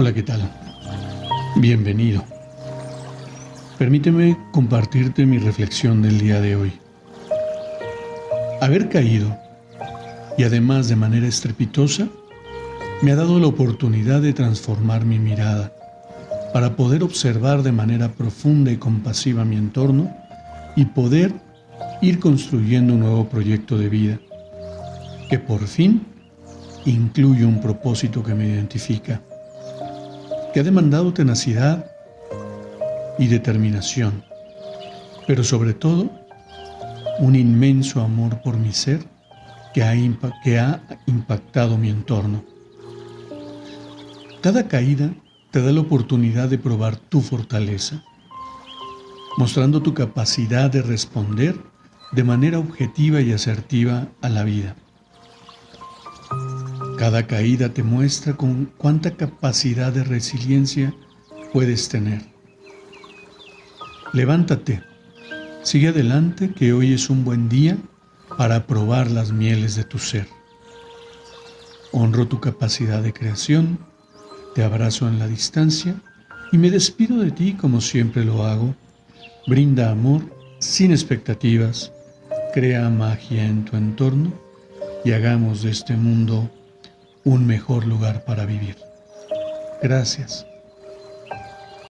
Hola, ¿qué tal? Bienvenido. Permíteme compartirte mi reflexión del día de hoy. Haber caído, y además de manera estrepitosa, me ha dado la oportunidad de transformar mi mirada para poder observar de manera profunda y compasiva mi entorno y poder ir construyendo un nuevo proyecto de vida que por fin incluye un propósito que me identifica que ha demandado tenacidad y determinación, pero sobre todo un inmenso amor por mi ser que ha, que ha impactado mi entorno. Cada caída te da la oportunidad de probar tu fortaleza, mostrando tu capacidad de responder de manera objetiva y asertiva a la vida. Cada caída te muestra con cuánta capacidad de resiliencia puedes tener. Levántate, sigue adelante que hoy es un buen día para probar las mieles de tu ser. Honro tu capacidad de creación, te abrazo en la distancia y me despido de ti como siempre lo hago. Brinda amor sin expectativas, crea magia en tu entorno y hagamos de este mundo un mejor lugar para vivir. Gracias.